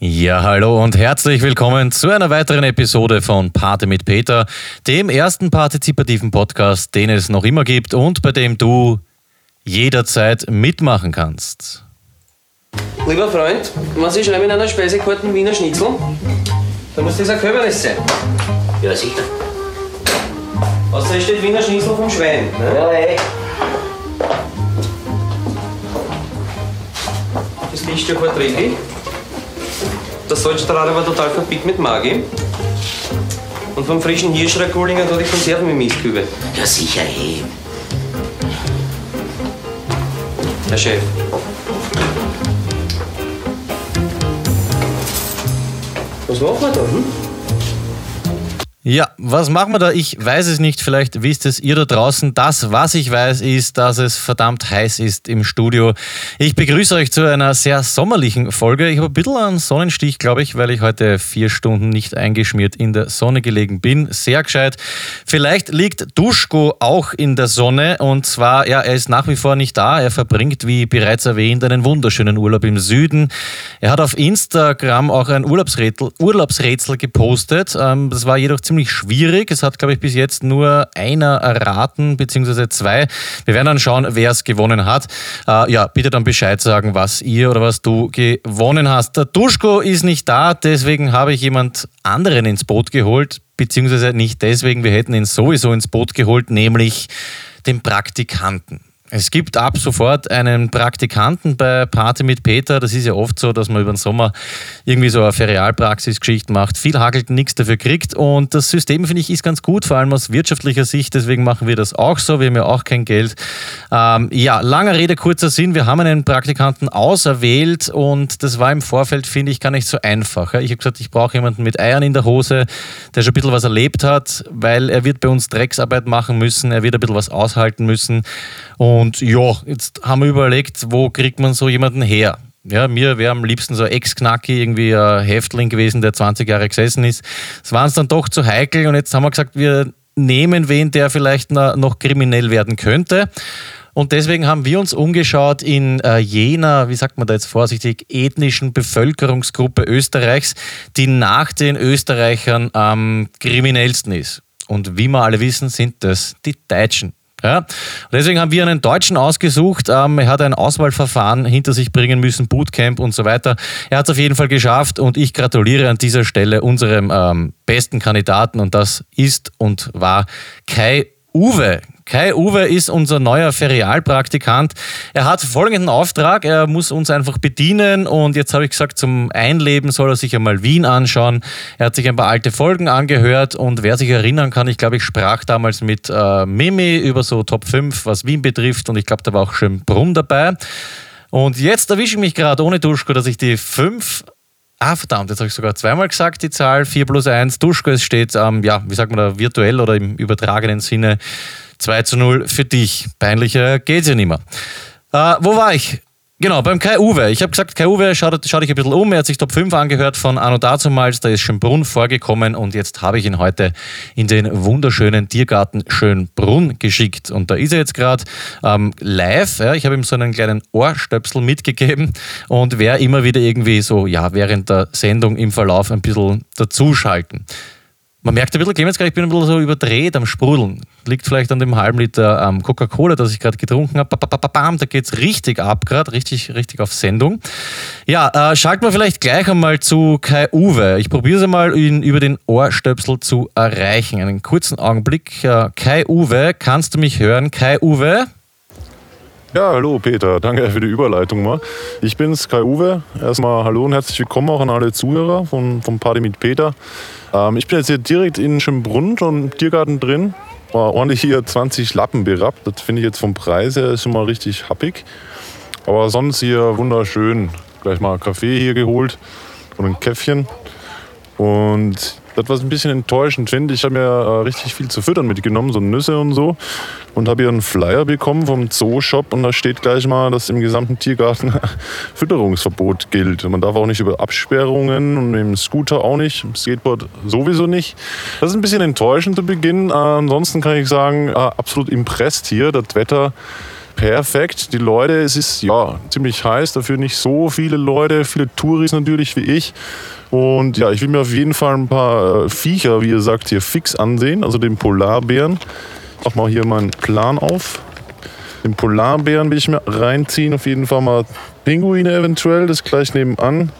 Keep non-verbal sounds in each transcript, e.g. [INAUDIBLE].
Ja, hallo und herzlich willkommen zu einer weiteren Episode von Pate mit Peter, dem ersten partizipativen Podcast, den es noch immer gibt und bei dem du jederzeit mitmachen kannst. Lieber Freund, was ich schreibe in einer Speisekarte Wiener Schnitzel, dann muss das ein Köbernis sein. Ja, sicher. Außer steht Wiener Schnitzel vom Schwein. Ne? Ja, ey. Das Licht ja verträglich. Der Salzstrahl war total verpickt mit Maggi. Und vom frischen Hirschrakulinger da die Konserven im Mistkübel. Ja, sicher, ey. Herr Chef. Was machen wir da? Hm? Was machen wir da? Ich weiß es nicht. Vielleicht wisst es ihr da draußen. Das, was ich weiß, ist, dass es verdammt heiß ist im Studio. Ich begrüße euch zu einer sehr sommerlichen Folge. Ich habe ein bisschen einen Sonnenstich, glaube ich, weil ich heute vier Stunden nicht eingeschmiert in der Sonne gelegen bin. Sehr gescheit. Vielleicht liegt Duschko auch in der Sonne und zwar, ja, er ist nach wie vor nicht da. Er verbringt, wie bereits erwähnt, einen wunderschönen Urlaub im Süden. Er hat auf Instagram auch ein Urlaubsrätsel, Urlaubsrätsel gepostet. Ähm, das war jedoch ziemlich schwierig. Es hat, glaube ich, bis jetzt nur einer erraten, beziehungsweise zwei. Wir werden dann schauen, wer es gewonnen hat. Äh, ja, bitte dann Bescheid sagen, was ihr oder was du gewonnen hast. Der Duschko ist nicht da, deswegen habe ich jemand anderen ins Boot geholt, beziehungsweise nicht deswegen, wir hätten ihn sowieso ins Boot geholt, nämlich den Praktikanten. Es gibt ab sofort einen Praktikanten bei Party mit Peter. Das ist ja oft so, dass man über den Sommer irgendwie so eine Ferialpraxisgeschichte macht. Viel hagelt, nichts dafür kriegt. Und das System, finde ich, ist ganz gut, vor allem aus wirtschaftlicher Sicht. Deswegen machen wir das auch so. Wir haben ja auch kein Geld. Ähm, ja, langer Rede, kurzer Sinn. Wir haben einen Praktikanten auserwählt und das war im Vorfeld, finde ich, gar nicht so einfach. Ich habe gesagt, ich brauche jemanden mit Eiern in der Hose, der schon ein bisschen was erlebt hat, weil er wird bei uns Drecksarbeit machen müssen. Er wird ein bisschen was aushalten müssen. Und ja, jetzt haben wir überlegt, wo kriegt man so jemanden her? Ja, mir wäre am liebsten so ein Ex-Knacki, irgendwie ein Häftling gewesen, der 20 Jahre gesessen ist. Es war uns dann doch zu heikel und jetzt haben wir gesagt, wir nehmen wen, der vielleicht noch kriminell werden könnte. Und deswegen haben wir uns umgeschaut in äh, jener, wie sagt man da jetzt vorsichtig, ethnischen Bevölkerungsgruppe Österreichs, die nach den Österreichern am kriminellsten ist. Und wie wir alle wissen, sind das die Deutschen. Ja, deswegen haben wir einen Deutschen ausgesucht. Ähm, er hat ein Auswahlverfahren hinter sich bringen müssen, Bootcamp und so weiter. Er hat es auf jeden Fall geschafft und ich gratuliere an dieser Stelle unserem ähm, besten Kandidaten und das ist und war Kai Uwe. Kai Uwe ist unser neuer Ferialpraktikant. Er hat folgenden Auftrag, er muss uns einfach bedienen und jetzt habe ich gesagt, zum Einleben soll er sich einmal Wien anschauen. Er hat sich ein paar alte Folgen angehört und wer sich erinnern kann, ich glaube, ich sprach damals mit äh, Mimi über so Top 5, was Wien betrifft und ich glaube, da war auch Schönbrunn dabei. Und jetzt erwische ich mich gerade ohne Duschko, dass ich die 5 Ah, verdammt, jetzt habe ich sogar zweimal gesagt, die Zahl 4 plus 1. Duschko, es steht, ähm, ja, wie sagt man da, virtuell oder im übertragenen Sinne 2 zu 0 für dich. Peinlicher geht's ja nicht mehr. Äh, wo war ich? Genau, beim Kai Uwe. Ich habe gesagt, Kai Uwe, schau, schau dich ein bisschen um. Er hat sich Top 5 angehört von Anno dazumals. Da ist Schönbrunn vorgekommen und jetzt habe ich ihn heute in den wunderschönen Tiergarten Schönbrunn geschickt. Und da ist er jetzt gerade ähm, live. Ja, ich habe ihm so einen kleinen Ohrstöpsel mitgegeben und werde immer wieder irgendwie so, ja, während der Sendung im Verlauf ein bisschen dazuschalten. Man merkt ein bisschen, Clemens, ich bin ein bisschen so überdreht am Sprudeln. Liegt vielleicht an dem halben Liter ähm, Coca-Cola, das ich gerade getrunken habe. Da geht es richtig ab, gerade richtig, richtig auf Sendung. Ja, äh, schalten wir vielleicht gleich einmal zu Kai Uwe. Ich probiere es einmal, ihn über den Ohrstöpsel zu erreichen. Einen kurzen Augenblick. Äh, Kai Uwe, kannst du mich hören? Kai Uwe? Ja, hallo Peter, danke für die Überleitung mal. Ich bin's, Kai Uwe. Erstmal hallo und herzlich willkommen auch an alle Zuhörer von, vom Party mit Peter. Ähm, ich bin jetzt hier direkt in Schönbrunn, schon im Tiergarten drin. War ordentlich hier 20 Lappen berappt. Das finde ich jetzt vom Preis her schon mal richtig happig. Aber sonst hier wunderschön. Gleich mal Kaffee hier geholt und ein Käffchen. Und das, was ein bisschen enttäuschend finde, ich habe mir äh, richtig viel zu füttern mitgenommen, so Nüsse und so. Und habe hier einen Flyer bekommen vom Zoo-Shop und da steht gleich mal, dass im gesamten Tiergarten [LAUGHS] Fütterungsverbot gilt. Man darf auch nicht über Absperrungen und dem Scooter auch nicht, im Skateboard sowieso nicht. Das ist ein bisschen enttäuschend zu Beginn. Äh, ansonsten kann ich sagen, äh, absolut impressed hier. Das Wetter perfekt. Die Leute, es ist ja ziemlich heiß, dafür nicht so viele Leute, viele Touris natürlich wie ich. Und ja, ich will mir auf jeden Fall ein paar äh, Viecher, wie ihr sagt, hier fix ansehen, also den Polarbären. Ich mach mal hier meinen Plan auf. Den Polarbären will ich mir reinziehen, auf jeden Fall mal Pinguine eventuell, das gleich nebenan.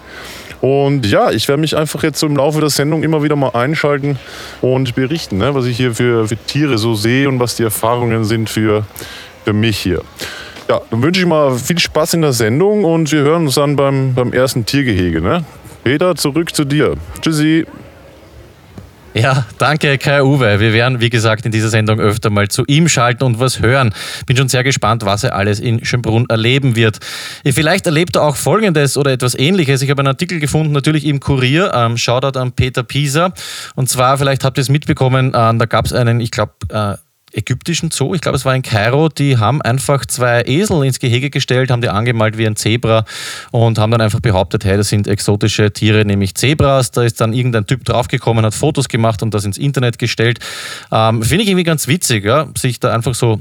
Und ja, ich werde mich einfach jetzt so im Laufe der Sendung immer wieder mal einschalten und berichten, ne, was ich hier für, für Tiere so sehe und was die Erfahrungen sind für, für mich hier. Ja, dann wünsche ich mal viel Spaß in der Sendung und wir hören uns dann beim, beim ersten Tiergehege. Ne? Peter, zurück zu dir. Tschüssi. Ja, danke Kai Uwe. Wir werden, wie gesagt, in dieser Sendung öfter mal zu ihm schalten und was hören. Bin schon sehr gespannt, was er alles in Schönbrunn erleben wird. Vielleicht erlebt er auch Folgendes oder etwas Ähnliches. Ich habe einen Artikel gefunden, natürlich im Kurier. Ähm, Shoutout an Peter Pieser. Und zwar, vielleicht habt ihr es mitbekommen, äh, da gab es einen, ich glaube, äh, ägyptischen Zoo, ich glaube es war in Kairo, die haben einfach zwei Esel ins Gehege gestellt, haben die angemalt wie ein Zebra und haben dann einfach behauptet, hey, das sind exotische Tiere, nämlich Zebras. Da ist dann irgendein Typ draufgekommen, hat Fotos gemacht und das ins Internet gestellt. Ähm, Finde ich irgendwie ganz witzig, ja? sich da einfach so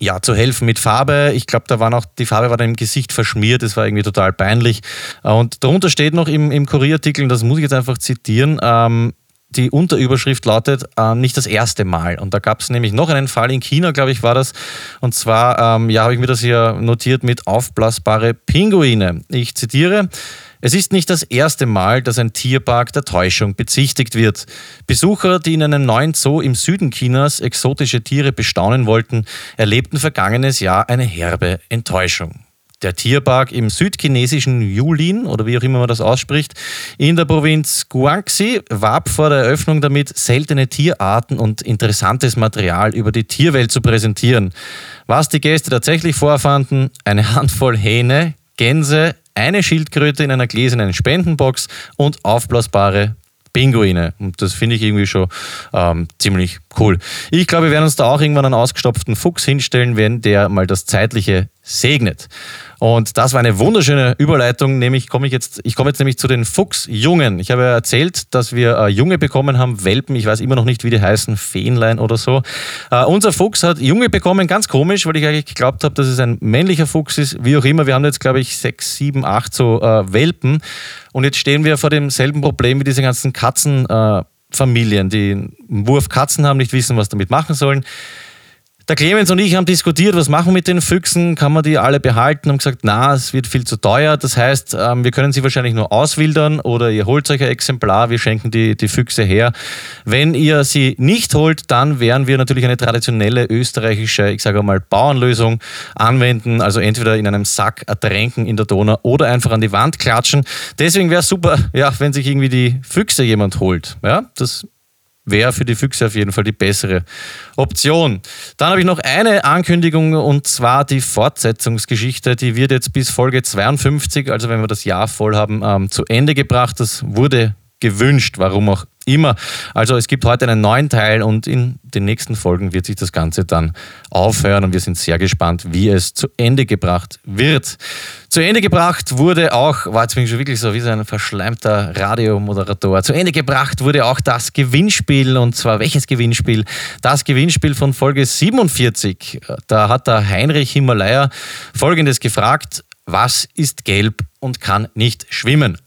ja, zu helfen mit Farbe. Ich glaube, da war noch, die Farbe war dann im Gesicht verschmiert, das war irgendwie total peinlich. Und darunter steht noch im, im Kurierartikel, das muss ich jetzt einfach zitieren, ähm, die Unterüberschrift lautet äh, nicht das erste Mal. Und da gab es nämlich noch einen Fall in China, glaube ich, war das. Und zwar, ähm, ja, habe ich mir das hier notiert mit aufblasbare Pinguine. Ich zitiere. Es ist nicht das erste Mal, dass ein Tierpark der Täuschung bezichtigt wird. Besucher, die in einem neuen Zoo im Süden Chinas exotische Tiere bestaunen wollten, erlebten vergangenes Jahr eine herbe Enttäuschung. Der Tierpark im südchinesischen Yulin oder wie auch immer man das ausspricht, in der Provinz Guangxi warb vor der Eröffnung damit, seltene Tierarten und interessantes Material über die Tierwelt zu präsentieren. Was die Gäste tatsächlich vorfanden, eine [LAUGHS] Handvoll Hähne, Gänse, eine Schildkröte in einer gläsernen Spendenbox und aufblasbare Pinguine. Und das finde ich irgendwie schon ähm, ziemlich cool. Ich glaube, wir werden uns da auch irgendwann einen ausgestopften Fuchs hinstellen, wenn der mal das Zeitliche segnet. Und das war eine wunderschöne Überleitung, nämlich komme ich jetzt, ich komme jetzt nämlich zu den Fuchsjungen. Ich habe ja erzählt, dass wir äh, Junge bekommen haben, Welpen, ich weiß immer noch nicht, wie die heißen, Fähnlein oder so. Äh, unser Fuchs hat Junge bekommen, ganz komisch, weil ich eigentlich geglaubt habe, dass es ein männlicher Fuchs ist, wie auch immer. Wir haben jetzt, glaube ich, sechs, sieben, acht so äh, Welpen. Und jetzt stehen wir vor demselben Problem wie diese ganzen Katzenfamilien, die einen Wurf Katzen haben, nicht wissen, was damit machen sollen. Der Clemens und ich haben diskutiert, was machen wir mit den Füchsen, kann man die alle behalten, haben gesagt, na, es wird viel zu teuer. Das heißt, ähm, wir können sie wahrscheinlich nur auswildern oder ihr holt euch ein Exemplar, wir schenken die, die Füchse her. Wenn ihr sie nicht holt, dann werden wir natürlich eine traditionelle österreichische, ich sage mal, Bauernlösung anwenden, also entweder in einem Sack ertränken in der Donau oder einfach an die Wand klatschen. Deswegen wäre es super, ja, wenn sich irgendwie die Füchse jemand holt. Ja, das wäre für die Füchse auf jeden Fall die bessere Option. Dann habe ich noch eine Ankündigung und zwar die Fortsetzungsgeschichte. Die wird jetzt bis Folge 52, also wenn wir das Jahr voll haben, ähm, zu Ende gebracht. Das wurde gewünscht, warum auch immer. Also es gibt heute einen neuen Teil und in den nächsten Folgen wird sich das Ganze dann aufhören und wir sind sehr gespannt, wie es zu Ende gebracht wird. Zu Ende gebracht wurde auch, war jetzt bin ich schon wirklich so wie so ein verschleimter Radiomoderator, zu Ende gebracht wurde auch das Gewinnspiel und zwar welches Gewinnspiel? Das Gewinnspiel von Folge 47. Da hat der Heinrich Himalaya folgendes gefragt, was ist gelb und kann nicht schwimmen?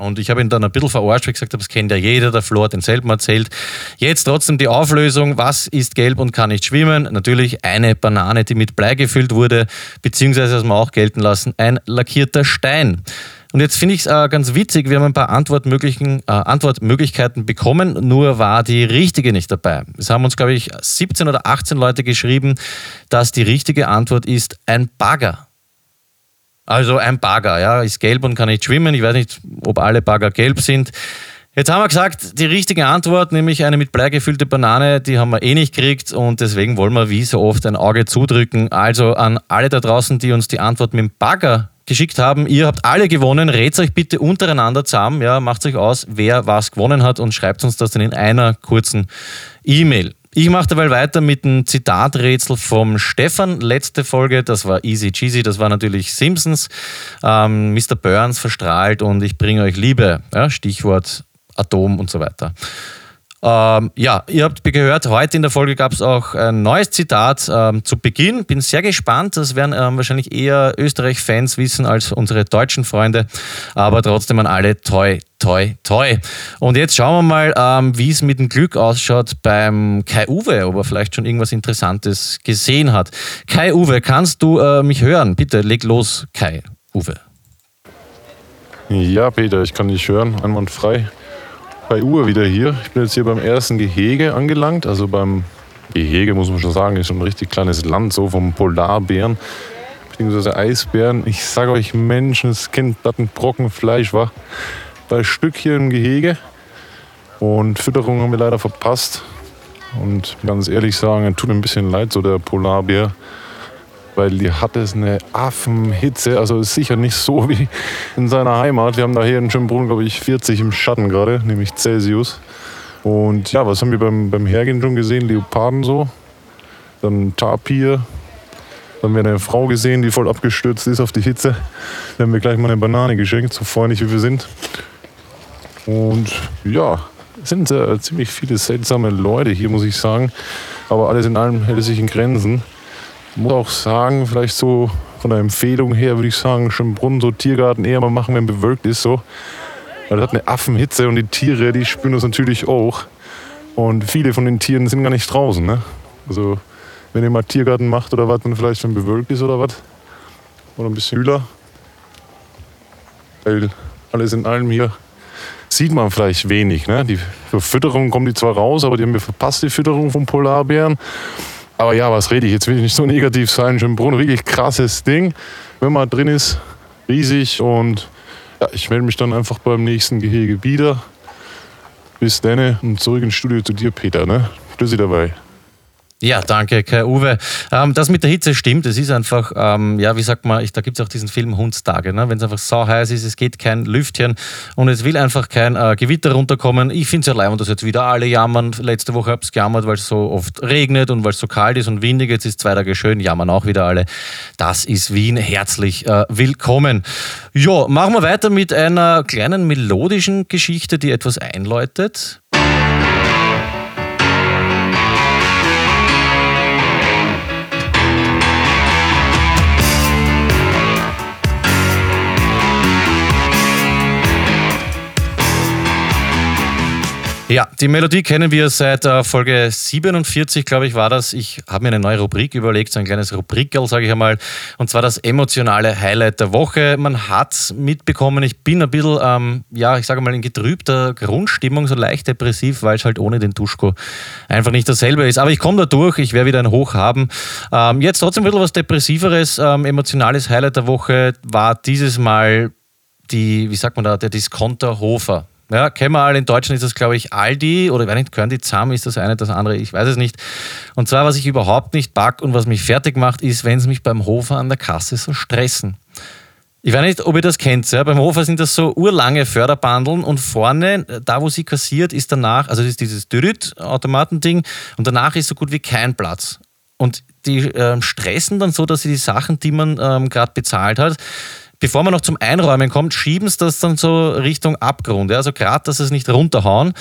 Und ich habe ihn dann ein bisschen verarscht, weil ich gesagt habe, das kennt ja jeder, der Flor hat denselben erzählt. Jetzt trotzdem die Auflösung, was ist gelb und kann nicht schwimmen? Natürlich eine Banane, die mit Blei gefüllt wurde, beziehungsweise, was wir auch gelten lassen, ein lackierter Stein. Und jetzt finde ich es äh, ganz witzig, wir haben ein paar Antwortmöglichen, äh, Antwortmöglichkeiten bekommen, nur war die richtige nicht dabei. Es haben uns, glaube ich, 17 oder 18 Leute geschrieben, dass die richtige Antwort ist ein Bagger. Also ein Bagger, ja, ist gelb und kann nicht schwimmen. Ich weiß nicht, ob alle Bagger gelb sind. Jetzt haben wir gesagt, die richtige Antwort, nämlich eine mit Blei gefüllte Banane, die haben wir eh nicht gekriegt und deswegen wollen wir wie so oft ein Auge zudrücken. Also an alle da draußen, die uns die Antwort mit dem Bagger geschickt haben, ihr habt alle gewonnen, redet euch bitte untereinander zusammen, ja, macht euch aus, wer was gewonnen hat und schreibt uns das dann in einer kurzen E-Mail. Ich mache dabei weiter mit einem Zitaträtsel vom Stefan. Letzte Folge, das war easy cheesy, das war natürlich Simpsons. Ähm, Mr. Burns verstrahlt und ich bringe euch Liebe. Ja, Stichwort Atom und so weiter. Ähm, ja, ihr habt gehört, heute in der Folge gab es auch ein neues Zitat ähm, zu Beginn. Bin sehr gespannt. Das werden ähm, wahrscheinlich eher Österreich-Fans wissen als unsere deutschen Freunde. Aber trotzdem an alle toi, toi, toi. Und jetzt schauen wir mal, ähm, wie es mit dem Glück ausschaut beim Kai Uwe, ob er vielleicht schon irgendwas Interessantes gesehen hat. Kai Uwe, kannst du äh, mich hören? Bitte leg los, Kai Uwe. Ja, Peter, ich kann dich hören, einwandfrei. Bei Uhr wieder hier. Ich bin jetzt hier beim ersten Gehege angelangt. Also beim Gehege, muss man schon sagen, ist schon ein richtig kleines Land, so vom Polarbären, beziehungsweise Eisbären. Ich sage euch, Menschenskind, ein Brocken Fleisch war. Bei Stück hier im Gehege. Und Fütterung haben wir leider verpasst. Und ganz ehrlich sagen, tut mir ein bisschen leid, so der Polarbär weil die hat es eine Affenhitze. Also sicher nicht so wie in seiner Heimat. Wir haben da hier in Schönbrunn, glaube ich, 40 im Schatten gerade, nämlich Celsius. Und ja, was haben wir beim, beim Hergehen schon gesehen? Leoparden so, dann Tapir. Dann haben wir eine Frau gesehen, die voll abgestürzt ist auf die Hitze. Da haben wir gleich mal eine Banane geschenkt, so freundlich wie wir sind. Und ja, es sind äh, ziemlich viele seltsame Leute hier, muss ich sagen. Aber alles in allem hält es sich in Grenzen muss auch sagen, vielleicht so von der Empfehlung her würde ich sagen, Schönbrunn, so Tiergarten eher mal machen, wenn bewölkt ist so. Weil das hat eine Affenhitze und die Tiere, die spüren das natürlich auch. Und viele von den Tieren sind gar nicht draußen. Ne? Also wenn ihr mal Tiergarten macht oder was, dann vielleicht wenn bewölkt ist oder was. Oder ein bisschen kühler. Weil alles in allem hier sieht man vielleicht wenig. Ne? Die Fütterung kommen die zwar raus, aber die haben wir verpasst, die Fütterung von Polarbären. Aber ja, was rede ich? Jetzt will ich nicht so negativ sein. Schönbrunn, wirklich krasses Ding. Wenn man drin ist, riesig. Und ja, ich melde mich dann einfach beim nächsten Gehege wieder. Bis dann und zurück ins Studio zu dir, Peter. Ne? Tschüssi dabei. Ja, danke, Kai Uwe. Ähm, das mit der Hitze stimmt. Es ist einfach, ähm, ja, wie sagt man, ich, da gibt es auch diesen Film Hundstage. Ne? Wenn es einfach so heiß ist, es geht kein Lüftchen und es will einfach kein äh, Gewitter runterkommen. Ich finde es ja leid, dass jetzt wieder alle jammern. Letzte Woche habe ich gejammert, weil es so oft regnet und weil es so kalt ist und windig. Jetzt ist zwei Tage schön, jammern auch wieder alle. Das ist Wien. Herzlich äh, willkommen. Ja, machen wir weiter mit einer kleinen melodischen Geschichte, die etwas einläutet. Ja, die Melodie kennen wir seit äh, Folge 47, glaube ich, war das. Ich habe mir eine neue Rubrik überlegt, so ein kleines Rubrikerl, sage ich einmal. Und zwar das emotionale Highlight der Woche. Man hat mitbekommen, ich bin ein bisschen, ähm, ja, ich sage mal, in getrübter Grundstimmung, so leicht depressiv, weil es halt ohne den Duschko einfach nicht dasselbe ist. Aber ich komme da durch, ich werde wieder ein Hoch haben. Ähm, jetzt trotzdem ein bisschen was Depressiveres. Ähm, emotionales Highlight der Woche war dieses Mal die, wie sagt man da, der Discounter Hofer. Ja, alle. In Deutschland ist das, glaube ich, Aldi oder wenn nicht, gehören die zusammen, ist das eine, das andere, ich weiß es nicht. Und zwar, was ich überhaupt nicht pack und was mich fertig macht, ist, wenn sie mich beim Hofer an der Kasse so stressen. Ich weiß nicht, ob ihr das kennt. Ja? Beim Hofer sind das so urlange Förderbandeln und vorne, da wo sie kassiert, ist danach, also das ist dieses Dürrit-Automatending und danach ist so gut wie kein Platz. Und die äh, stressen dann so, dass sie die Sachen, die man ähm, gerade bezahlt hat, bevor man noch zum Einräumen kommt, schieben sie das dann so Richtung Abgrund. Ja? Also gerade, dass sie es nicht runterhauen.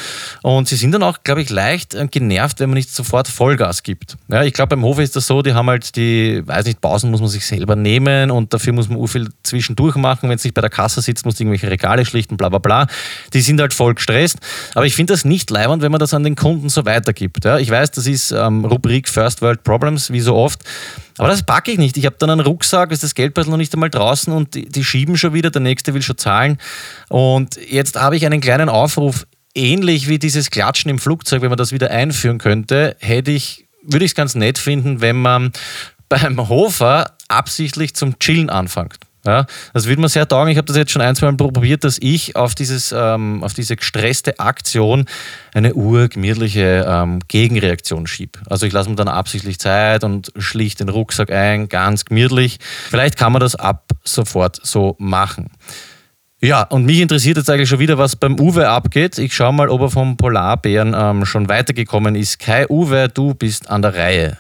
Und sie sind dann auch, glaube ich, leicht äh, genervt, wenn man nicht sofort Vollgas gibt. Ja, ich glaube, beim Hof ist das so, die haben halt die, weiß nicht, Pausen muss man sich selber nehmen und dafür muss man viel zwischendurch machen. Wenn es nicht bei der Kasse sitzt, muss irgendwelche Regale schlichten, bla bla bla. Die sind halt voll gestresst. Aber ich finde das nicht leibend, wenn man das an den Kunden so weitergibt. Ja? Ich weiß, das ist ähm, Rubrik First World Problems, wie so oft. Aber das packe ich nicht. Ich habe dann einen Rucksack, ist das Geldbeutel noch nicht einmal draußen und die, die schieben schon wieder, der nächste will schon zahlen. Und jetzt habe ich einen kleinen Aufruf, ähnlich wie dieses Klatschen im Flugzeug, wenn man das wieder einführen könnte, hätte ich, würde ich es ganz nett finden, wenn man beim Hofer absichtlich zum Chillen anfängt. Ja, das würde mir sehr taugen. Ich habe das jetzt schon ein, zwei Mal probiert, dass ich auf, dieses, ähm, auf diese gestresste Aktion eine urgemütliche ähm, Gegenreaktion schiebe. Also ich lasse mir dann absichtlich Zeit und schlicht den Rucksack ein, ganz gemütlich. Vielleicht kann man das ab sofort so machen. Ja, und mich interessiert jetzt eigentlich schon wieder, was beim Uwe abgeht. Ich schaue mal, ob er vom Polarbären ähm, schon weitergekommen ist. Kai Uwe, du bist an der Reihe.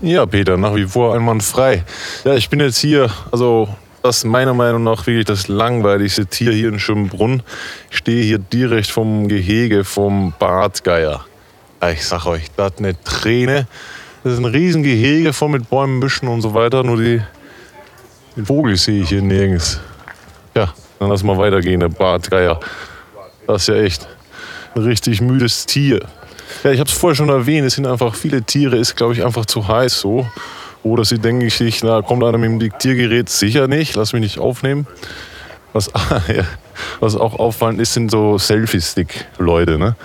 Ja, Peter, nach wie vor einwandfrei. Ja, ich bin jetzt hier, also Das ist meiner Meinung nach wirklich das langweiligste Tier hier in Schönbrunn. Ich stehe hier direkt vom Gehege vom Bartgeier. Ich sag euch, das ist eine Träne. Das ist ein riesen Gehege voll mit Bäumen, Büschen und so weiter. Nur die, den Vogel sehe ich hier nirgends. Ja, dann lass mal weitergehen, der Bartgeier. Das ist ja echt ein richtig müdes Tier. Ja, ich habe es vorher schon erwähnt, es sind einfach viele Tiere, ist glaube ich einfach zu heiß so. Oder sie denken sich, na, kommt einer mit dem Diktiergerät? Sicher nicht, lass mich nicht aufnehmen. Was, [LAUGHS] was auch auffallend ist, sind so Selfie-Stick-Leute. Ne?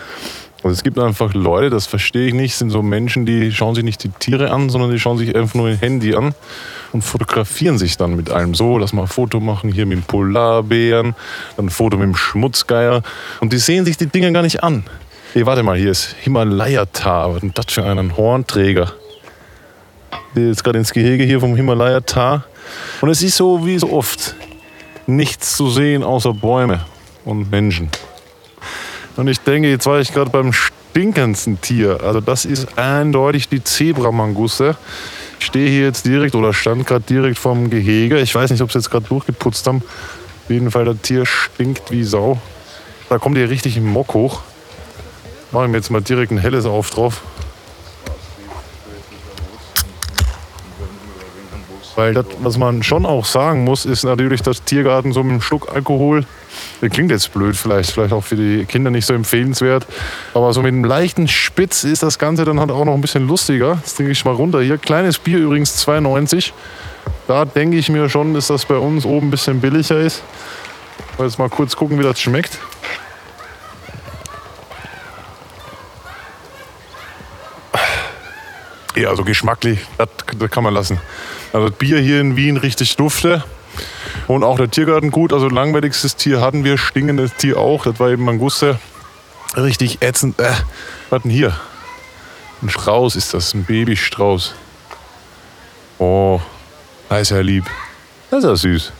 Also es gibt einfach Leute, das verstehe ich nicht, sind so Menschen, die schauen sich nicht die Tiere an, sondern die schauen sich einfach nur ihr Handy an und fotografieren sich dann mit allem. So, lass mal ein Foto machen, hier mit dem Polarbären, dann ein Foto mit dem Schmutzgeier. Und die sehen sich die Dinger gar nicht an. Hey, warte mal, hier ist Himalaya-Tar. Was ist denn das für einen Hornträger? Der jetzt gerade ins Gehege hier vom Himalaya-Tar. Und es ist so wie so oft nichts zu sehen außer Bäume und Menschen. Und ich denke, jetzt war ich gerade beim stinkendsten Tier. Also das ist eindeutig die Zebramangusse. Ich stehe hier jetzt direkt oder stand gerade direkt vom Gehege. Ich weiß nicht, ob sie jetzt gerade durchgeputzt haben. Auf jeden Fall, das Tier stinkt wie Sau. Da kommt hier richtig Mock hoch. Machen wir jetzt mal direkt ein helles auf drauf. Weil das, was man schon auch sagen muss, ist natürlich, dass Tiergarten so mit einem Schluck Alkohol, das klingt jetzt blöd, vielleicht, vielleicht auch für die Kinder nicht so empfehlenswert, aber so mit einem leichten Spitz ist das Ganze dann halt auch noch ein bisschen lustiger. Jetzt trinke ich mal runter hier. Kleines Bier übrigens 2,90. Da denke ich mir schon, dass das bei uns oben ein bisschen billiger ist. Jetzt mal kurz gucken, wie das schmeckt. Ja, also geschmacklich, das, das kann man lassen. Also das Bier hier in Wien richtig dufte. Und auch der Tiergarten gut. Also langweiligstes Tier hatten wir, stinkendes Tier auch. Das war eben Manguste. Richtig ätzend. Äh, was denn hier? Ein Strauß ist das, ein Babystrauß. Oh, da ist ja lieb. Das ist ja süß.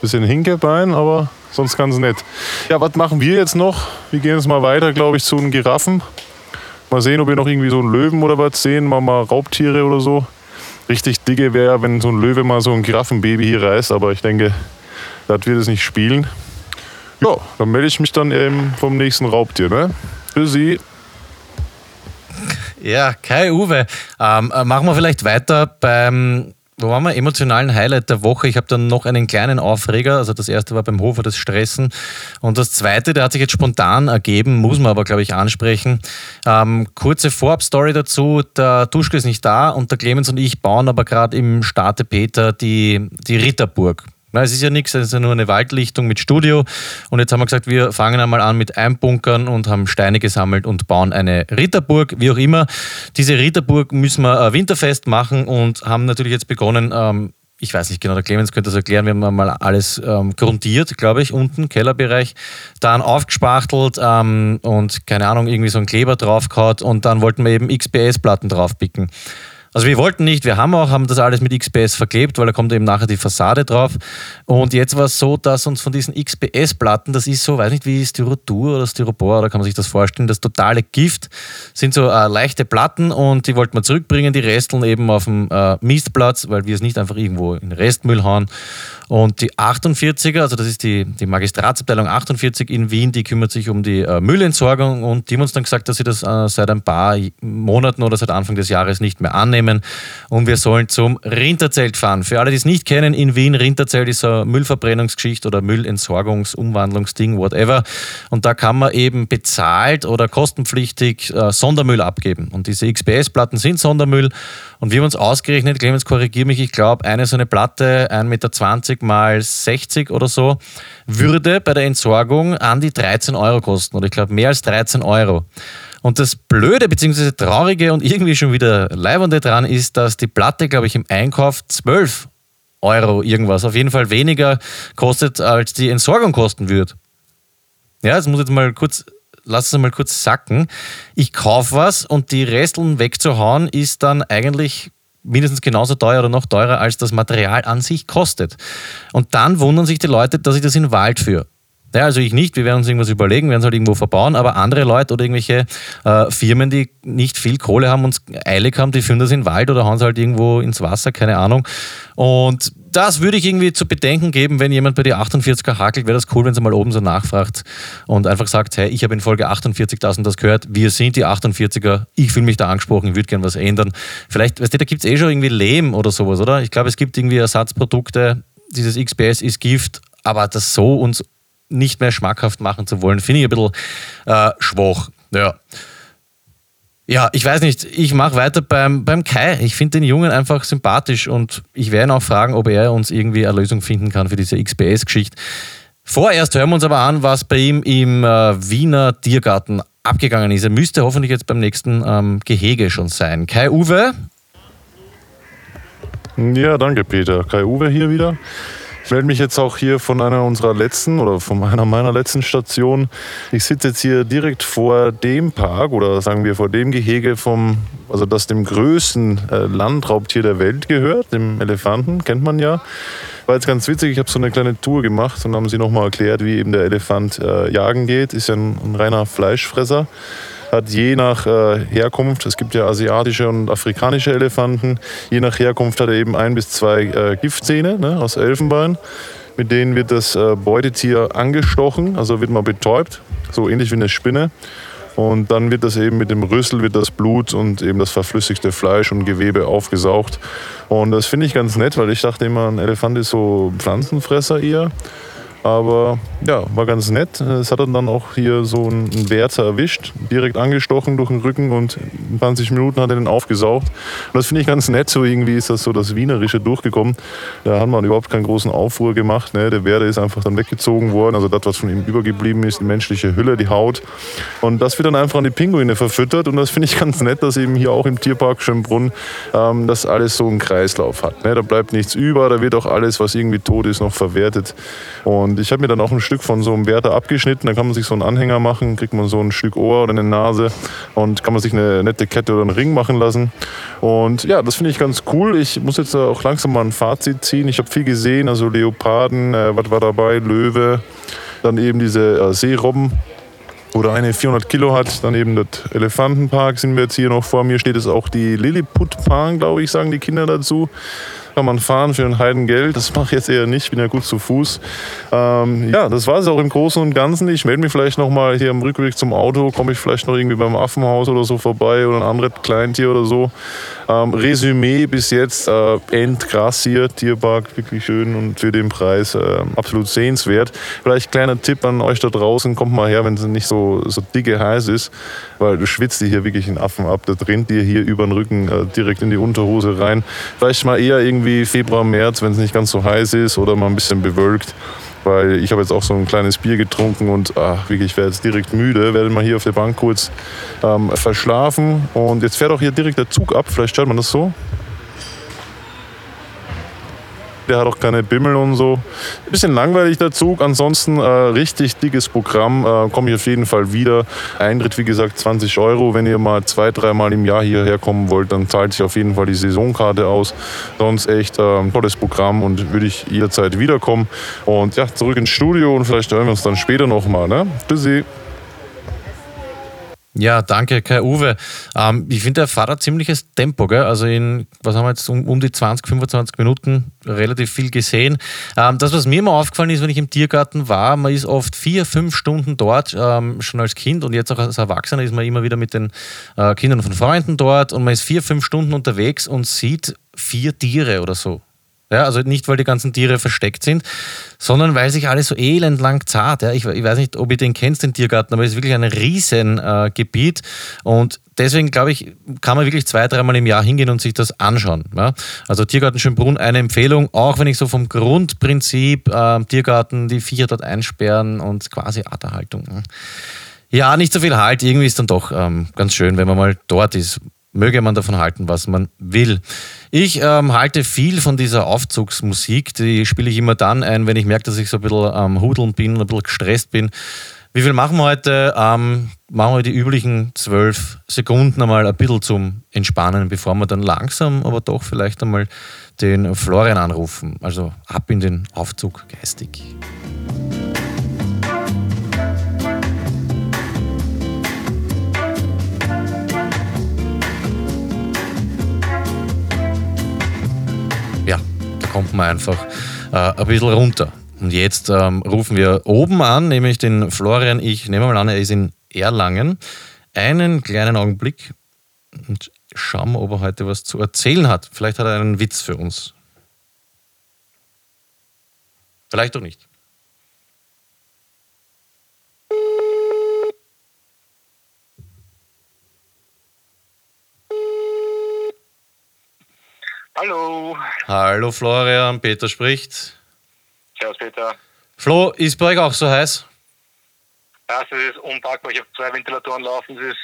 Bisschen Hinkebein, aber sonst ganz nett. Ja, was machen wir jetzt noch? Wir gehen jetzt mal weiter, glaube ich, zu den Giraffen. Mal sehen, ob wir noch irgendwie so einen Löwen oder was sehen. Mal, mal Raubtiere oder so. Richtig dicke wäre, wenn so ein Löwe mal so ein Giraffenbaby hier reißt. Aber ich denke, das wird es nicht spielen. Ja, dann melde ich mich dann eben vom nächsten Raubtier. Ne? Für Sie. Ja, Kai Uwe. Ähm, machen wir vielleicht weiter beim wo waren wir? Emotionalen Highlight der Woche. Ich habe dann noch einen kleinen Aufreger. Also das erste war beim Hofer das Stressen. Und das zweite, der hat sich jetzt spontan ergeben, muss man aber, glaube ich, ansprechen. Ähm, kurze Vorab-Story dazu. Der Duschke ist nicht da und der Clemens und ich bauen aber gerade im Starte Peter die, die Ritterburg. Na, es ist ja nichts, es ist ja nur eine Waldlichtung mit Studio. Und jetzt haben wir gesagt, wir fangen einmal an mit Einbunkern und haben Steine gesammelt und bauen eine Ritterburg, wie auch immer. Diese Ritterburg müssen wir äh, winterfest machen und haben natürlich jetzt begonnen, ähm, ich weiß nicht genau, der Clemens könnte das erklären, wir haben mal alles ähm, grundiert, glaube ich, unten, Kellerbereich, dann aufgespachtelt ähm, und keine Ahnung, irgendwie so einen Kleber draufgehaut und dann wollten wir eben XPS-Platten draufpicken. Also wir wollten nicht, wir haben auch, haben das alles mit XPS verklebt, weil da kommt eben nachher die Fassade drauf. Und jetzt war es so, dass uns von diesen XPS-Platten, das ist so, weiß nicht wie Styrodur oder Styropor, da kann man sich das vorstellen, das totale Gift, sind so äh, leichte Platten und die wollten wir zurückbringen, die Resteln eben auf dem äh, Mistplatz, weil wir es nicht einfach irgendwo in Restmüll hauen. Und die 48er, also das ist die, die Magistratsabteilung 48 in Wien, die kümmert sich um die äh, Müllentsorgung und die haben uns dann gesagt, dass sie das äh, seit ein paar Monaten oder seit Anfang des Jahres nicht mehr annehmen und wir sollen zum Rinterzelt fahren. Für alle, die es nicht kennen, in Wien, Rinterzelt ist eine Müllverbrennungsgeschichte oder Müllentsorgungs-, Umwandlungsding, whatever. Und da kann man eben bezahlt oder kostenpflichtig äh, Sondermüll abgeben. Und diese XPS-Platten sind Sondermüll und wir haben uns ausgerechnet, Clemens, korrigiere mich, ich glaube, eine so eine Platte, 1,20 Meter mal 60 oder so, würde bei der Entsorgung an die 13 Euro kosten. Oder ich glaube, mehr als 13 Euro. Und das Blöde bzw. Traurige und irgendwie schon wieder Leibende dran ist, dass die Platte, glaube ich, im Einkauf 12 Euro irgendwas, auf jeden Fall weniger kostet, als die Entsorgung kosten wird. Ja, das muss jetzt mal kurz lass es mal kurz sacken. Ich kaufe was und die Resteln wegzuhauen ist dann eigentlich mindestens genauso teuer oder noch teurer, als das Material an sich kostet. Und dann wundern sich die Leute, dass ich das in den Wald führe. Ja, also ich nicht, wir werden uns irgendwas überlegen, werden es halt irgendwo verbauen, aber andere Leute oder irgendwelche äh, Firmen, die nicht viel Kohle haben und eilig haben, die führen das in den Wald oder hauen es halt irgendwo ins Wasser, keine Ahnung. Und das würde ich irgendwie zu bedenken geben, wenn jemand bei die 48er hakelt, wäre das cool, wenn sie mal oben so nachfragt und einfach sagt, hey, ich habe in Folge 48.000 das gehört, wir sind die 48er, ich fühle mich da angesprochen, würde gern was ändern. Vielleicht, weißt du, da gibt es eh schon irgendwie Lehm oder sowas, oder? Ich glaube, es gibt irgendwie Ersatzprodukte, dieses XPS ist Gift, aber das so uns nicht mehr schmackhaft machen zu wollen, finde ich ein bisschen äh, schwach. Ja. Ja, ich weiß nicht, ich mache weiter beim, beim Kai. Ich finde den Jungen einfach sympathisch und ich werde ihn auch fragen, ob er uns irgendwie eine Lösung finden kann für diese XPS-Geschichte. Vorerst hören wir uns aber an, was bei ihm im äh, Wiener Tiergarten abgegangen ist. Er müsste hoffentlich jetzt beim nächsten ähm, Gehege schon sein. Kai Uwe? Ja, danke Peter. Kai Uwe hier wieder. Ich melde mich jetzt auch hier von einer unserer letzten oder von einer meiner letzten Stationen. Ich sitze jetzt hier direkt vor dem Park oder sagen wir vor dem Gehege vom, also das dem größten äh, Landraubtier der Welt gehört, dem Elefanten, kennt man ja. War jetzt ganz witzig, ich habe so eine kleine Tour gemacht und haben sie nochmal erklärt, wie eben der Elefant äh, jagen geht. Ist ja ein, ein reiner Fleischfresser hat je nach äh, Herkunft, es gibt ja asiatische und afrikanische Elefanten, je nach Herkunft hat er eben ein bis zwei äh, Giftzähne ne, aus Elfenbein. Mit denen wird das äh, Beutetier angestochen, also wird man betäubt, so ähnlich wie eine Spinne. Und dann wird das eben mit dem Rüssel, wird das Blut und eben das verflüssigte Fleisch und Gewebe aufgesaugt. Und das finde ich ganz nett, weil ich dachte immer, ein Elefant ist so Pflanzenfresser eher. Aber ja, war ganz nett. Es hat dann auch hier so einen Wärter erwischt, direkt angestochen durch den Rücken und in 20 Minuten hat er den aufgesaugt. Und das finde ich ganz nett. So irgendwie ist das so das Wienerische durchgekommen. Da hat man überhaupt keinen großen Aufruhr gemacht. Ne? Der Wärter ist einfach dann weggezogen worden. Also das, was von ihm übergeblieben ist, die menschliche Hülle, die Haut. Und das wird dann einfach an die Pinguine verfüttert. Und das finde ich [LAUGHS] ganz nett, dass eben hier auch im Tierpark Schönbrunn ähm, das alles so einen Kreislauf hat. Ne? Da bleibt nichts über. Da wird auch alles, was irgendwie tot ist, noch verwertet. Und und ich habe mir dann auch ein Stück von so einem Wärter abgeschnitten. Da kann man sich so einen Anhänger machen, kriegt man so ein Stück Ohr oder eine Nase und kann man sich eine nette Kette oder einen Ring machen lassen. Und ja, das finde ich ganz cool. Ich muss jetzt auch langsam mal ein Fazit ziehen. Ich habe viel gesehen, also Leoparden, äh, was war dabei, Löwe, dann eben diese äh, Seerobben oder eine 400 Kilo hat. Dann eben das Elefantenpark sind wir jetzt hier noch vor mir. Steht es auch die Lilliput-Park, glaube ich, sagen die Kinder dazu kann man fahren für ein Heidengeld. Das mache ich jetzt eher nicht, bin ja gut zu Fuß. Ähm, ja, das war es auch im Großen und Ganzen. Ich melde mich vielleicht nochmal hier am Rückweg zum Auto, komme ich vielleicht noch irgendwie beim Affenhaus oder so vorbei oder ein anderes Kleintier oder so. Ähm, Resümee bis jetzt äh, endkrass hier, Tierpark, wirklich schön und für den Preis äh, absolut sehenswert. Vielleicht kleiner Tipp an euch da draußen, kommt mal her, wenn es nicht so, so dicke heiß ist, weil du schwitzt dir hier wirklich einen Affen ab. Das rennt dir hier über den Rücken äh, direkt in die Unterhose rein. Vielleicht mal eher irgendwie Februar, März, wenn es nicht ganz so heiß ist oder mal ein bisschen bewölkt. Weil ich habe jetzt auch so ein kleines Bier getrunken und ach, wirklich, ich werde jetzt direkt müde, werde mal hier auf der Bank kurz ähm, verschlafen. Und jetzt fährt auch hier direkt der Zug ab, vielleicht stellt man das so. Der hat auch keine Bimmel und so. Bisschen langweilig der Zug, ansonsten äh, richtig dickes Programm. Äh, Komme ich auf jeden Fall wieder. Eintritt, wie gesagt, 20 Euro. Wenn ihr mal zwei, dreimal im Jahr hierher kommen wollt, dann zahlt sich auf jeden Fall die Saisonkarte aus. Sonst echt äh, tolles Programm und würde ich jederzeit wiederkommen. Und ja, zurück ins Studio und vielleicht hören wir uns dann später nochmal. Ne? Tschüssi. Ja, danke, Kai Uwe. Ähm, ich finde, der fährt ein ziemliches Tempo. Gell? Also in, was haben wir jetzt, um, um die 20, 25 Minuten relativ viel gesehen. Ähm, das, was mir immer aufgefallen ist, wenn ich im Tiergarten war, man ist oft vier, fünf Stunden dort, ähm, schon als Kind und jetzt auch als Erwachsener ist man immer wieder mit den äh, Kindern von Freunden dort und man ist vier, fünf Stunden unterwegs und sieht vier Tiere oder so. Ja, also nicht, weil die ganzen Tiere versteckt sind, sondern weil sich alles so elendlang zart. Ja. Ich, ich, weiß nicht, ob ihr den kennt, den Tiergarten, aber es ist wirklich ein Riesengebiet. Äh, und deswegen, glaube ich, kann man wirklich zwei, dreimal im Jahr hingehen und sich das anschauen. Ja. Also Tiergarten Schönbrunn, eine Empfehlung, auch wenn ich so vom Grundprinzip äh, Tiergarten die Viecher dort einsperren und quasi Arterhaltung. Hm. Ja, nicht so viel Halt. Irgendwie ist dann doch ähm, ganz schön, wenn man mal dort ist möge man davon halten, was man will. Ich ähm, halte viel von dieser Aufzugsmusik. Die spiele ich immer dann ein, wenn ich merke, dass ich so ein bisschen am ähm, Hudeln bin, ein bisschen gestresst bin. Wie viel machen wir heute? Ähm, machen wir die üblichen zwölf Sekunden einmal ein bisschen zum Entspannen, bevor wir dann langsam, aber doch vielleicht einmal den Florian anrufen. Also ab in den Aufzug geistig. Kommt man einfach äh, ein bisschen runter. Und jetzt ähm, rufen wir oben an, nämlich den Florian. Ich nehme mal an, er ist in Erlangen. Einen kleinen Augenblick und schauen wir, ob er heute was zu erzählen hat. Vielleicht hat er einen Witz für uns. Vielleicht auch nicht. Hallo. Hallo Florian, Peter spricht. Servus Peter. Flo, ist bei euch auch so heiß? Ja, es ist unpackbar. Ich habe zwei Ventilatoren laufen, es ist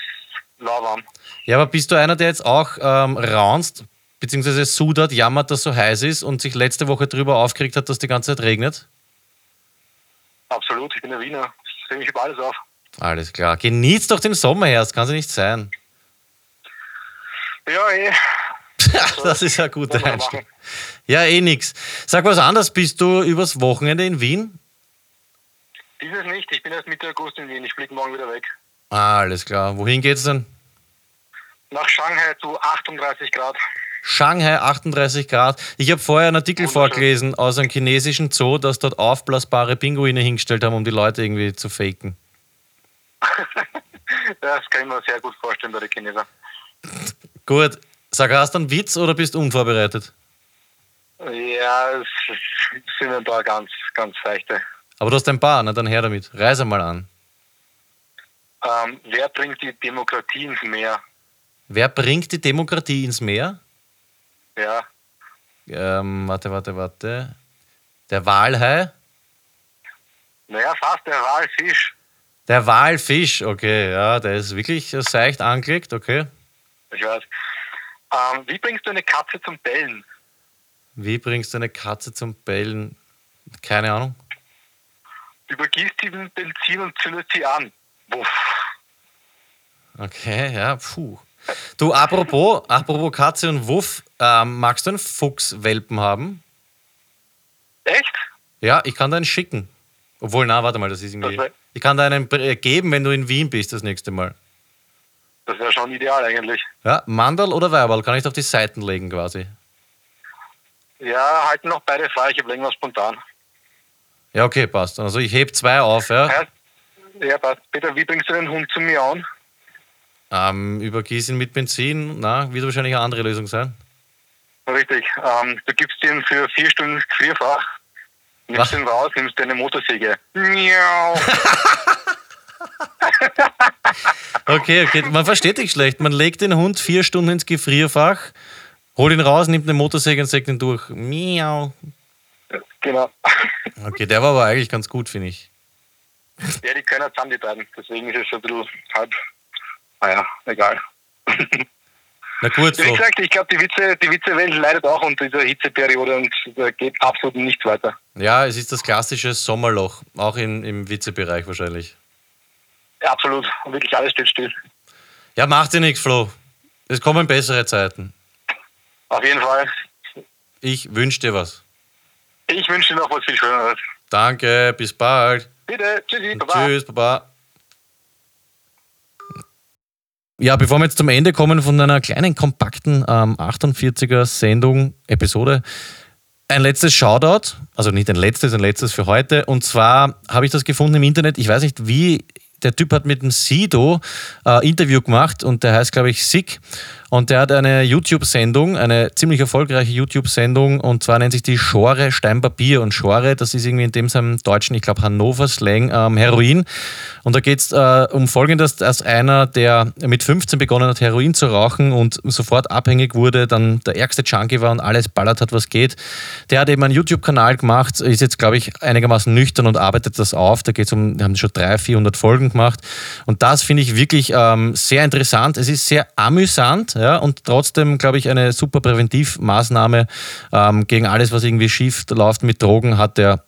lauwarm. Ja, aber bist du einer, der jetzt auch ähm, raunst, beziehungsweise sudert, jammert, dass so heiß ist und sich letzte Woche darüber aufgeregt hat, dass die ganze Zeit regnet? Absolut, ich bin der Wiener. Ich mich über alles auf. Alles klar. Genießt doch den Sommer erst, kann sie nicht sein. Ja, eh. [LAUGHS] das ist ein guter Einstieg. Ja, eh nix. Sag was anderes, bist du übers Wochenende in Wien? Dieses nicht. Ich bin erst Mitte August in Wien. Ich fliege morgen wieder weg. Ah, alles klar. Wohin geht's denn? Nach Shanghai zu 38 Grad. Shanghai 38 Grad. Ich habe vorher einen Artikel vorgelesen aus einem chinesischen Zoo, dass dort aufblasbare Pinguine hingestellt haben, um die Leute irgendwie zu faken. [LAUGHS] Das kann ich mir sehr gut vorstellen bei den Chinesen. Gut. Sag, hast du einen Witz oder bist du unvorbereitet? Ja, es sind ein paar ganz, ganz seichte. Aber du hast ein paar, na dann her damit. Reise mal an. Ähm, wer bringt die Demokratie ins Meer? Wer bringt die Demokratie ins Meer? Ja, Ähm, warte, warte, warte. Der Walhai? naja, fast der Walfisch. Der Walfisch, okay, ja, der ist wirklich seicht angelegt, okay. Ich weiß. Ähm, wie bringst du eine Katze zum Bellen? Wie bringst du eine Katze zum Bellen? Keine Ahnung. Übergießt sie mit Benzin und zündet sie an. Wuff. Okay, ja, puh. Du, apropos, apropos Katze und Wuff, ähm, magst du einen Fuchswelpen haben? Echt? Ja, ich kann da einen schicken. Obwohl, na, warte mal, das ist irgendwie. Ich kann da einen äh, geben, wenn du in Wien bist das nächste Mal. Das wäre schon ideal eigentlich. Ja, Mandal oder Weiberl, kann ich auf die Seiten legen quasi. Ja, halten noch beide frei. Ich habe irgendwas spontan. Ja, okay, passt. Also ich heb zwei auf, ja. Ja, ja passt. Peter, wie bringst du den Hund zum Miauen? Ähm, übergießen mit Benzin, na, wird wahrscheinlich eine andere Lösung sein. Richtig. Ähm, du gibst ihn für vier Stunden ins Gefrierfach, Was? nimmst ihn raus, nimmst deine Motorsäge. [LAUGHS] Miau. Okay, okay, man versteht dich schlecht. Man legt den Hund vier Stunden ins Gefrierfach, holt ihn raus, nimmt eine Motorsäge und sägt ihn durch. Miau. genau. Okay, der war aber eigentlich ganz gut, finde ich. Ja, die können zusammen, die beiden. Deswegen ist es schon ein bisschen halb. Naja, egal. Na gut, Wie Flo. gesagt, ich glaube, die, Witze, die Witzewelt leidet auch unter dieser Hitzeperiode und geht absolut nichts weiter. Ja, es ist das klassische Sommerloch, auch in, im Witzebereich wahrscheinlich. Ja, absolut. Und wirklich alles steht still. Ja, macht dir nichts, Flo. Es kommen bessere Zeiten. Auf jeden Fall. Ich wünsche dir was. Ich wünsche dir noch was viel Schöneres. Danke, bis bald. Bitte, tschüssi, baba. Tschüss, Baba. Ja, bevor wir jetzt zum Ende kommen von einer kleinen, kompakten ähm, 48er Sendung, Episode, ein letztes Shoutout, also nicht ein letztes, ein letztes für heute. Und zwar habe ich das gefunden im Internet. Ich weiß nicht, wie der Typ hat mit dem Sido äh, Interview gemacht und der heißt, glaube ich, Sick. Und der hat eine YouTube-Sendung, eine ziemlich erfolgreiche YouTube-Sendung und zwar nennt sich die Schore Steinpapier. Und Schore, das ist irgendwie in dem seinem deutschen, ich glaube Hannover Slang, ähm, Heroin. Und da geht es äh, um Folgendes, dass einer, der mit 15 begonnen hat, Heroin zu rauchen und sofort abhängig wurde, dann der ärgste Junkie war und alles ballert hat, was geht. Der hat eben einen YouTube-Kanal gemacht, ist jetzt, glaube ich, einigermaßen nüchtern und arbeitet das auf. Da geht es um, wir haben schon 300, 400 Folgen gemacht. Und das finde ich wirklich ähm, sehr interessant. Es ist sehr amüsant ja, und trotzdem, glaube ich, eine super Präventivmaßnahme ähm, gegen alles, was irgendwie schief läuft mit Drogen, hat der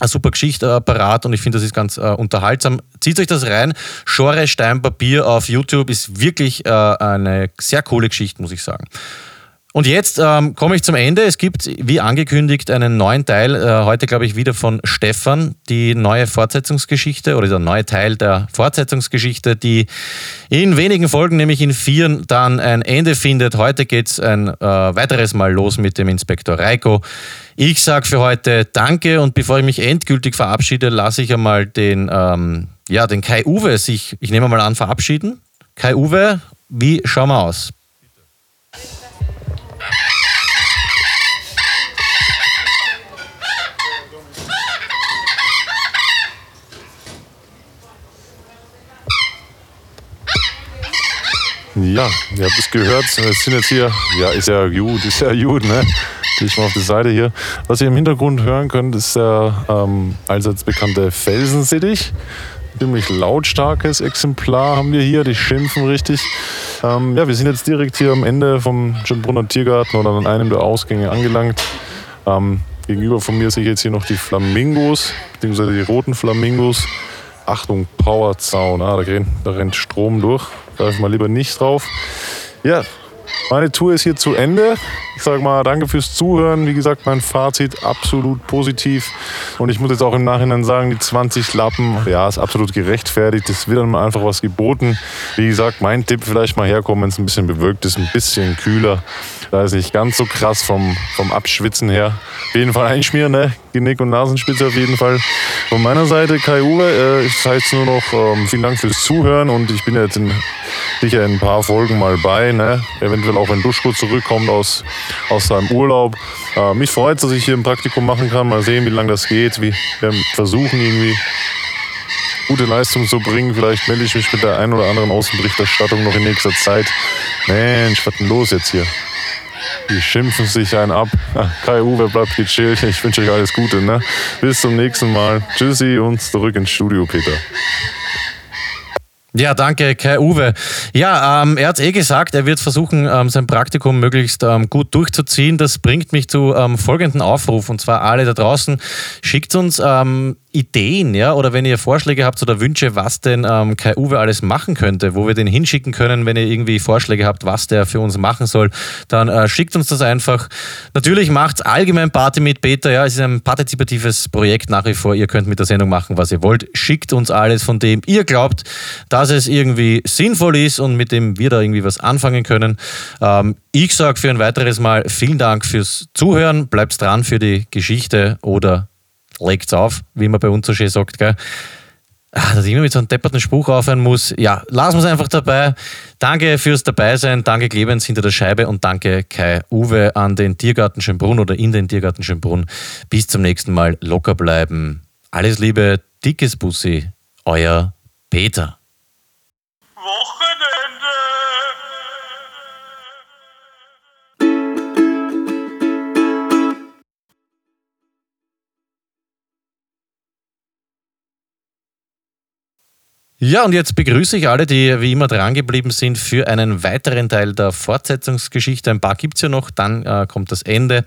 eine super Geschichte äh, parat und ich finde, das ist ganz äh, unterhaltsam. Zieht euch das rein. Schore Steinpapier auf YouTube ist wirklich äh, eine sehr coole Geschichte, muss ich sagen. Und jetzt ähm, komme ich zum Ende. Es gibt, wie angekündigt, einen neuen Teil. Äh, heute, glaube ich, wieder von Stefan. Die neue Fortsetzungsgeschichte oder der neue Teil der Fortsetzungsgeschichte, die in wenigen Folgen, nämlich in vier, dann ein Ende findet. Heute geht es ein äh, weiteres Mal los mit dem Inspektor Reiko. Ich sage für heute Danke und bevor ich mich endgültig verabschiede, lasse ich einmal den, ähm, ja, den Kai Uwe sich, ich nehme mal an, verabschieden. Kai Uwe, wie schauen wir aus? Ja, ihr habt es gehört. Wir sind jetzt hier. Ja, ist ja gut, ist ja gut, ne? Gehe ich mal auf die Seite hier. Was ihr im Hintergrund hören könnt, ist der ähm, allseits bekannte Felsensittich. Ziemlich lautstarkes Exemplar haben wir hier, die schimpfen richtig. Ähm, ja, wir sind jetzt direkt hier am Ende vom Schönbrunner Tiergarten oder an einem der Ausgänge angelangt. Ähm, gegenüber von mir sehe ich jetzt hier noch die Flamingos, beziehungsweise die roten Flamingos. Achtung, Powerzaun, ah, da, rennt, da rennt Strom durch. Ich mal lieber nicht drauf. Ja, meine Tour ist hier zu Ende. Ich sage mal danke fürs Zuhören. Wie gesagt, mein Fazit absolut positiv. Und ich muss jetzt auch im Nachhinein sagen, die 20 Lappen, ja, ist absolut gerechtfertigt. Es wird mal einfach was geboten. Wie gesagt, mein Tipp vielleicht mal herkommen, wenn es ein bisschen bewölkt ist, ein bisschen kühler. Da ist nicht ganz so krass vom, vom Abschwitzen her. Auf jeden Fall einschmieren, ne? Genick- und Nasenspitze auf jeden Fall. Von meiner Seite, Kai Uwe, äh, ich sage jetzt nur noch ähm, vielen Dank fürs Zuhören und ich bin jetzt in, sicher in ein paar Folgen mal bei. Ne? Eventuell auch wenn Duschko zurückkommt aus, aus seinem Urlaub. Äh, mich freut dass ich hier ein Praktikum machen kann. Mal sehen, wie lange das geht. Wie, wir versuchen irgendwie gute Leistung zu bringen. Vielleicht melde ich mich mit der einen oder anderen Außenberichterstattung noch in nächster Zeit. Mensch, was denn los jetzt hier? Die schimpfen sich einen ab. Kai Uwe bleibt gechillt. Ich wünsche euch alles Gute. Ne? Bis zum nächsten Mal. Tschüssi und zurück ins Studio, Peter. Ja, danke, Kai Uwe. Ja, ähm, er hat eh gesagt, er wird versuchen, ähm, sein Praktikum möglichst ähm, gut durchzuziehen. Das bringt mich zu ähm, folgenden Aufruf, und zwar alle da draußen. Schickt uns ähm, Ideen, ja, oder wenn ihr Vorschläge habt oder Wünsche, was denn ähm, Kai Uwe alles machen könnte, wo wir den hinschicken können, wenn ihr irgendwie Vorschläge habt, was der für uns machen soll, dann äh, schickt uns das einfach. Natürlich macht allgemein Party mit Peter, ja, es ist ein partizipatives Projekt nach wie vor. Ihr könnt mit der Sendung machen, was ihr wollt. Schickt uns alles, von dem ihr glaubt, dass es irgendwie sinnvoll ist und mit dem wir da irgendwie was anfangen können. Ähm, ich sage für ein weiteres Mal vielen Dank fürs Zuhören. Bleibt dran für die Geschichte oder legt's auf, wie man bei uns so schön sagt, gell? Ach, dass ich immer mit so einem depperten Spruch aufhören muss. Ja, lassen wir es einfach dabei. Danke fürs Dabeisein, danke Clemens hinter der Scheibe und danke Kai Uwe an den Tiergarten Schönbrunn oder in den Tiergarten Schönbrunn. Bis zum nächsten Mal, locker bleiben. Alles Liebe, dickes Bussi, euer Peter. Ja, und jetzt begrüße ich alle, die wie immer drangeblieben sind für einen weiteren Teil der Fortsetzungsgeschichte. Ein paar gibt es ja noch, dann äh, kommt das Ende.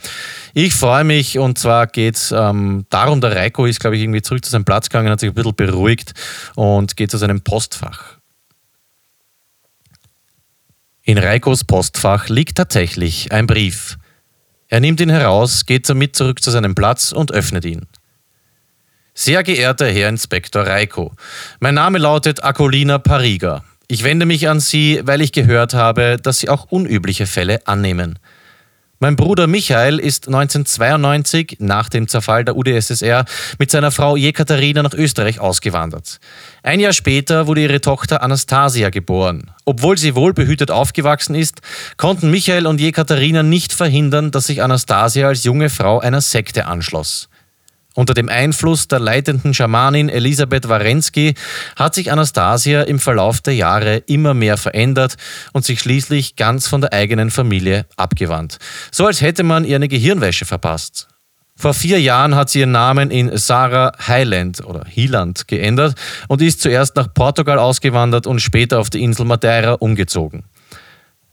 Ich freue mich und zwar geht es ähm, darum, der Reiko ist, glaube ich, irgendwie zurück zu seinem Platz gegangen, hat sich ein bisschen beruhigt und geht zu seinem Postfach. In Reikos Postfach liegt tatsächlich ein Brief. Er nimmt ihn heraus, geht damit zurück zu seinem Platz und öffnet ihn. Sehr geehrter Herr Inspektor Reiko, mein Name lautet Akolina Pariga. Ich wende mich an Sie, weil ich gehört habe, dass Sie auch unübliche Fälle annehmen. Mein Bruder Michael ist 1992 nach dem Zerfall der UdSSR mit seiner Frau Jekaterina nach Österreich ausgewandert. Ein Jahr später wurde ihre Tochter Anastasia geboren. Obwohl sie wohlbehütet aufgewachsen ist, konnten Michael und Jekaterina nicht verhindern, dass sich Anastasia als junge Frau einer Sekte anschloss. Unter dem Einfluss der leitenden Schamanin Elisabeth Warensky hat sich Anastasia im Verlauf der Jahre immer mehr verändert und sich schließlich ganz von der eigenen Familie abgewandt. So als hätte man ihr eine Gehirnwäsche verpasst. Vor vier Jahren hat sie ihren Namen in Sarah Highland oder Hieland geändert und ist zuerst nach Portugal ausgewandert und später auf die Insel Madeira umgezogen.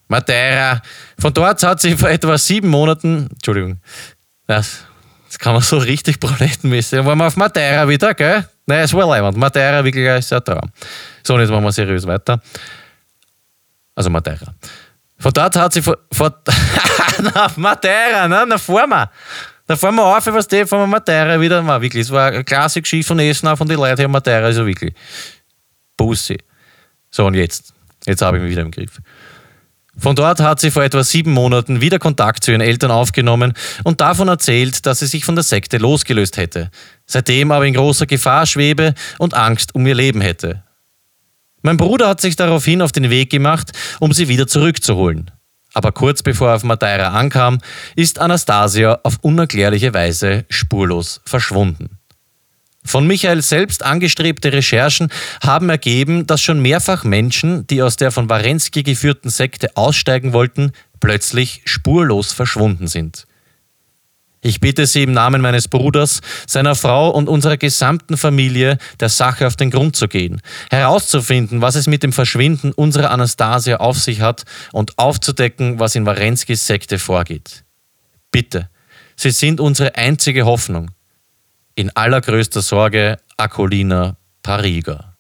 Madeira. Von dort hat sie vor etwa sieben Monaten, Entschuldigung, das das kann man so richtig prolettenmäßig. Dann waren wir auf Madeira wieder, gell? Nein, es war leibend. Madeira wirklich ein sehr Traum. So, und jetzt machen wir seriös weiter. Also Madeira. Von dort hat sie vor, vor [LAUGHS] na, Madeira, ne? Na, fahren wir. Da fahren wir auf, was die von Madeira wieder war. Wirklich, es war eine klasse Geschichte von Essen, auch von den Leuten hier Madeira, also wirklich. Bussi. So, und jetzt. Jetzt habe ich mich wieder im Griff. Von dort hat sie vor etwa sieben Monaten wieder Kontakt zu ihren Eltern aufgenommen und davon erzählt, dass sie sich von der Sekte losgelöst hätte, seitdem aber in großer Gefahr schwebe und Angst um ihr Leben hätte. Mein Bruder hat sich daraufhin auf den Weg gemacht, um sie wieder zurückzuholen. Aber kurz bevor er auf Madeira ankam, ist Anastasia auf unerklärliche Weise spurlos verschwunden. Von Michael selbst angestrebte Recherchen haben ergeben, dass schon mehrfach Menschen, die aus der von Warensky geführten Sekte aussteigen wollten, plötzlich spurlos verschwunden sind. Ich bitte Sie im Namen meines Bruders, seiner Frau und unserer gesamten Familie der Sache auf den Grund zu gehen, herauszufinden, was es mit dem Verschwinden unserer Anastasia auf sich hat und aufzudecken, was in Warenskis Sekte vorgeht. Bitte, Sie sind unsere einzige Hoffnung. In allergrößter Sorge, Akolina Pariga.